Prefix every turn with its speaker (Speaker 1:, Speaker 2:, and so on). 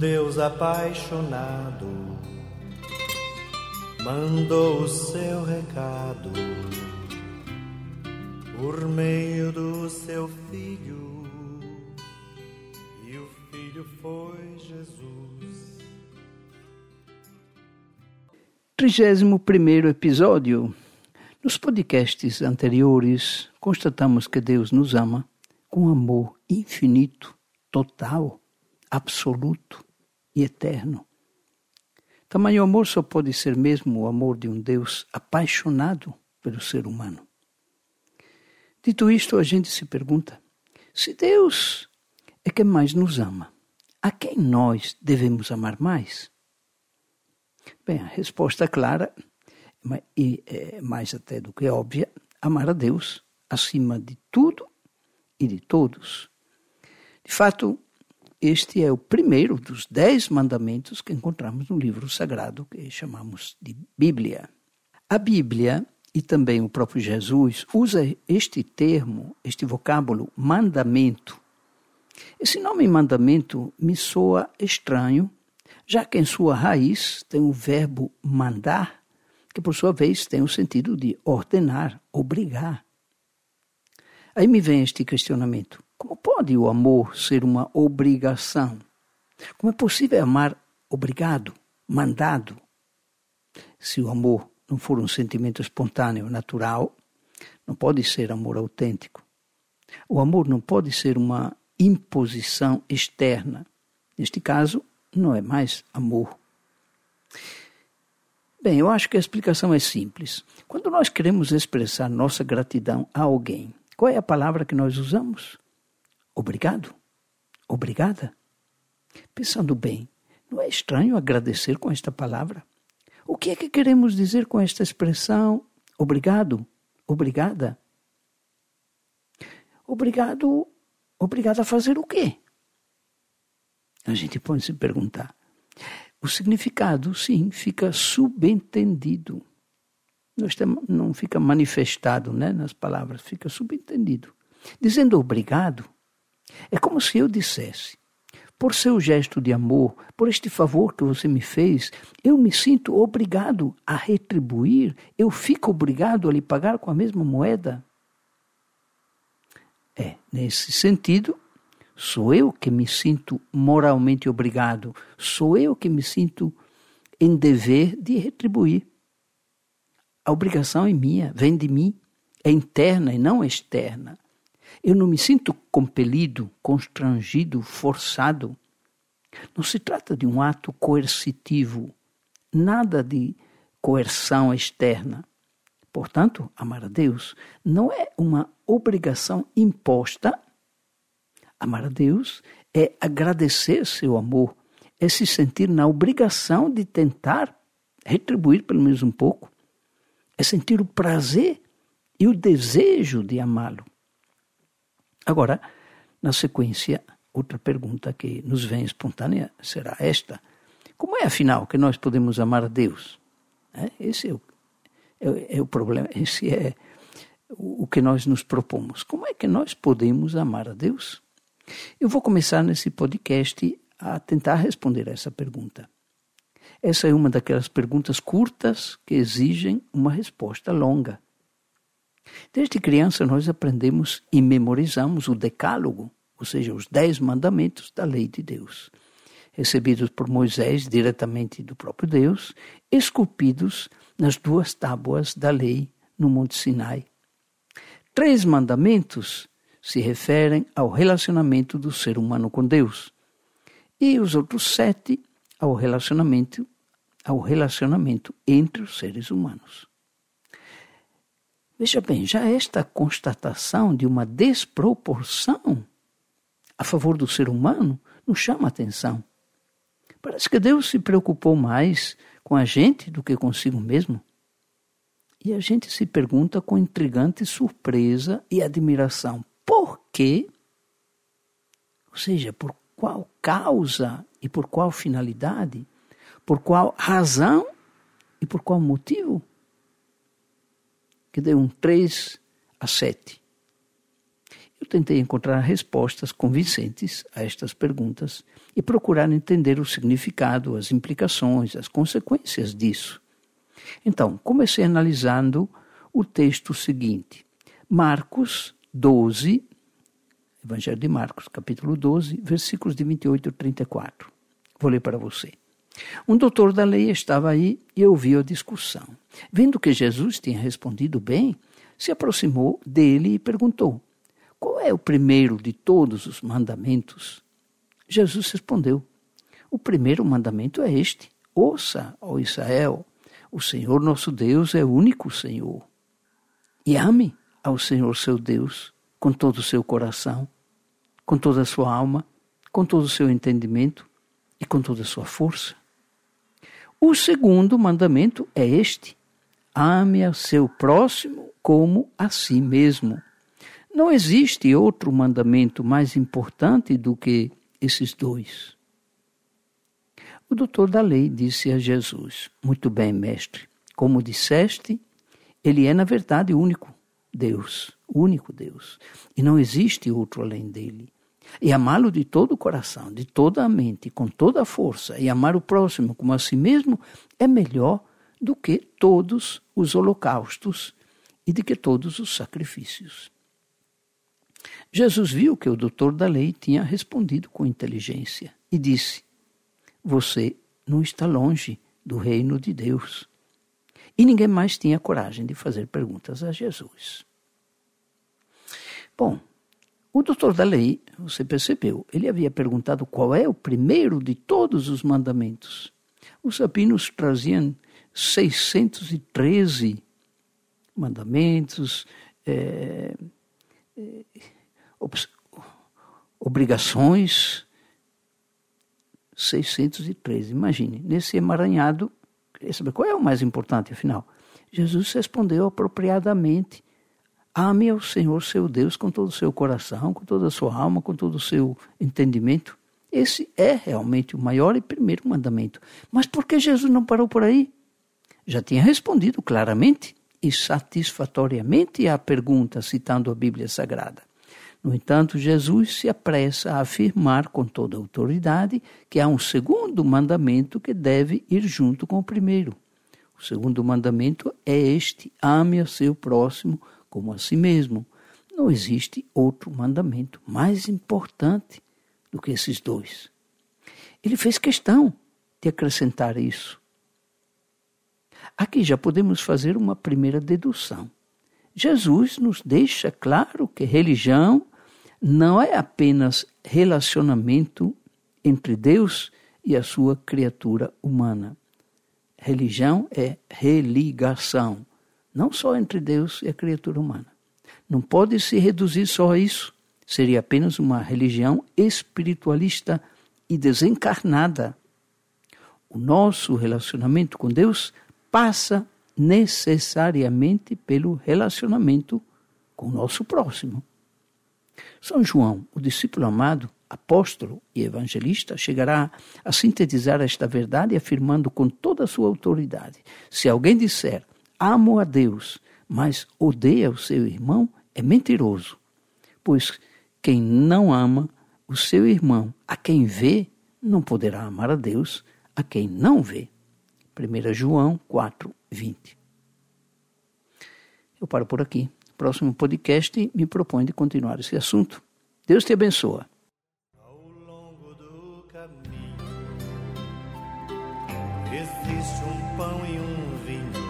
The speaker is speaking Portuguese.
Speaker 1: Deus apaixonado mandou o seu recado por meio do seu filho, e o filho foi Jesus.
Speaker 2: 31 episódio. Nos podcasts anteriores, constatamos que Deus nos ama com amor infinito, total, absoluto eterno. Tamanho amor só pode ser mesmo o amor de um Deus apaixonado pelo ser humano. Dito isto, a gente se pergunta: se Deus é quem mais nos ama, a quem nós devemos amar mais? Bem, a resposta clara e é mais até do que óbvia: amar a Deus acima de tudo e de todos. De fato, este é o primeiro dos dez mandamentos que encontramos no livro sagrado que chamamos de Bíblia. A Bíblia e também o próprio Jesus usa este termo, este vocábulo mandamento. Esse nome mandamento me soa estranho, já que em sua raiz tem o verbo mandar, que por sua vez tem o sentido de ordenar, obrigar. Aí me vem este questionamento: pode o amor ser uma obrigação? Como é possível amar obrigado, mandado? Se o amor não for um sentimento espontâneo, natural, não pode ser amor autêntico. O amor não pode ser uma imposição externa. Neste caso, não é mais amor. Bem, eu acho que a explicação é simples. Quando nós queremos expressar nossa gratidão a alguém, qual é a palavra que nós usamos? Obrigado. Obrigada. Pensando bem, não é estranho agradecer com esta palavra? O que é que queremos dizer com esta expressão obrigado, obrigada? Obrigado, obrigado a fazer o quê? A gente pode se perguntar. O significado, sim, fica subentendido. Não fica manifestado né, nas palavras, fica subentendido. Dizendo obrigado, é como se eu dissesse: por seu gesto de amor, por este favor que você me fez, eu me sinto obrigado a retribuir, eu fico obrigado a lhe pagar com a mesma moeda. É, nesse sentido, sou eu que me sinto moralmente obrigado, sou eu que me sinto em dever de retribuir. A obrigação é minha, vem de mim, é interna e não externa. Eu não me sinto compelido, constrangido, forçado. Não se trata de um ato coercitivo, nada de coerção externa. Portanto, amar a Deus não é uma obrigação imposta. Amar a Deus é agradecer seu amor, é se sentir na obrigação de tentar retribuir pelo menos um pouco, é sentir o prazer e o desejo de amá-lo. Agora, na sequência, outra pergunta que nos vem espontânea será esta: como é afinal que nós podemos amar a Deus? É, esse é o, é, é o problema, esse é o, o que nós nos propomos. Como é que nós podemos amar a Deus? Eu vou começar nesse podcast a tentar responder essa pergunta. Essa é uma daquelas perguntas curtas que exigem uma resposta longa. Desde criança, nós aprendemos e memorizamos o Decálogo, ou seja, os Dez Mandamentos da Lei de Deus, recebidos por Moisés diretamente do próprio Deus, esculpidos nas duas tábuas da lei no Monte Sinai. Três mandamentos se referem ao relacionamento do ser humano com Deus, e os outros sete ao relacionamento ao relacionamento entre os seres humanos. Veja bem, já esta constatação de uma desproporção a favor do ser humano nos chama a atenção. Parece que Deus se preocupou mais com a gente do que consigo mesmo. E a gente se pergunta com intrigante surpresa e admiração: por quê? Ou seja, por qual causa e por qual finalidade? Por qual razão e por qual motivo? Que deu um 3 a 7. Eu tentei encontrar respostas convincentes a estas perguntas e procurar entender o significado, as implicações, as consequências disso. Então, comecei analisando o texto seguinte. Marcos 12, Evangelho de Marcos, capítulo 12, versículos de 28 a 34. Vou ler para você. Um doutor da lei estava aí e ouviu a discussão. Vendo que Jesus tinha respondido bem, se aproximou dele e perguntou: Qual é o primeiro de todos os mandamentos? Jesus respondeu: O primeiro mandamento é este: Ouça, ó Israel, o Senhor nosso Deus é o único Senhor. E ame ao Senhor seu Deus com todo o seu coração, com toda a sua alma, com todo o seu entendimento e com toda a sua força. O segundo mandamento é este: ame ao seu próximo como a si mesmo. Não existe outro mandamento mais importante do que esses dois. O doutor da lei disse a Jesus: Muito bem, mestre, como disseste, ele é na verdade o único Deus, o único Deus, e não existe outro além dele. E amá-lo de todo o coração, de toda a mente, com toda a força, e amar o próximo como a si mesmo é melhor do que todos os holocaustos e de que todos os sacrifícios. Jesus viu que o doutor da lei tinha respondido com inteligência e disse: Você não está longe do reino de Deus. E ninguém mais tinha coragem de fazer perguntas a Jesus. Bom, o doutor da lei, você percebeu, ele havia perguntado qual é o primeiro de todos os mandamentos. Os rabinos traziam 613 mandamentos, é, é, obrigações 613. Imagine, nesse emaranhado, queria saber qual é o mais importante, afinal. Jesus respondeu apropriadamente: Ame ao Senhor seu Deus com todo o seu coração, com toda a sua alma, com todo o seu entendimento. Esse é realmente o maior e primeiro mandamento. Mas por que Jesus não parou por aí? Já tinha respondido claramente e satisfatoriamente à pergunta, citando a Bíblia Sagrada. No entanto, Jesus se apressa a afirmar com toda autoridade que há um segundo mandamento que deve ir junto com o primeiro. O segundo mandamento é este: ame a seu próximo como a si mesmo. Não existe outro mandamento mais importante do que esses dois. Ele fez questão de acrescentar isso. Aqui já podemos fazer uma primeira dedução. Jesus nos deixa claro que religião não é apenas relacionamento entre Deus e a sua criatura humana. Religião é religação, não só entre Deus e a criatura humana. Não pode se reduzir só a isso. Seria apenas uma religião espiritualista e desencarnada. O nosso relacionamento com Deus passa necessariamente pelo relacionamento com o nosso próximo. São João, o discípulo amado, apóstolo e evangelista, chegará a sintetizar esta verdade afirmando com toda a sua autoridade: se alguém disser amo a Deus, mas odeia o seu irmão, é mentiroso. Pois quem não ama o seu irmão, a quem vê, não poderá amar a Deus, a quem não vê. 1 João 4, 20. Eu paro por aqui próximo podcast me propõe de continuar esse assunto. Deus te abençoa.
Speaker 1: Ao longo do caminho existe um pão e um vinho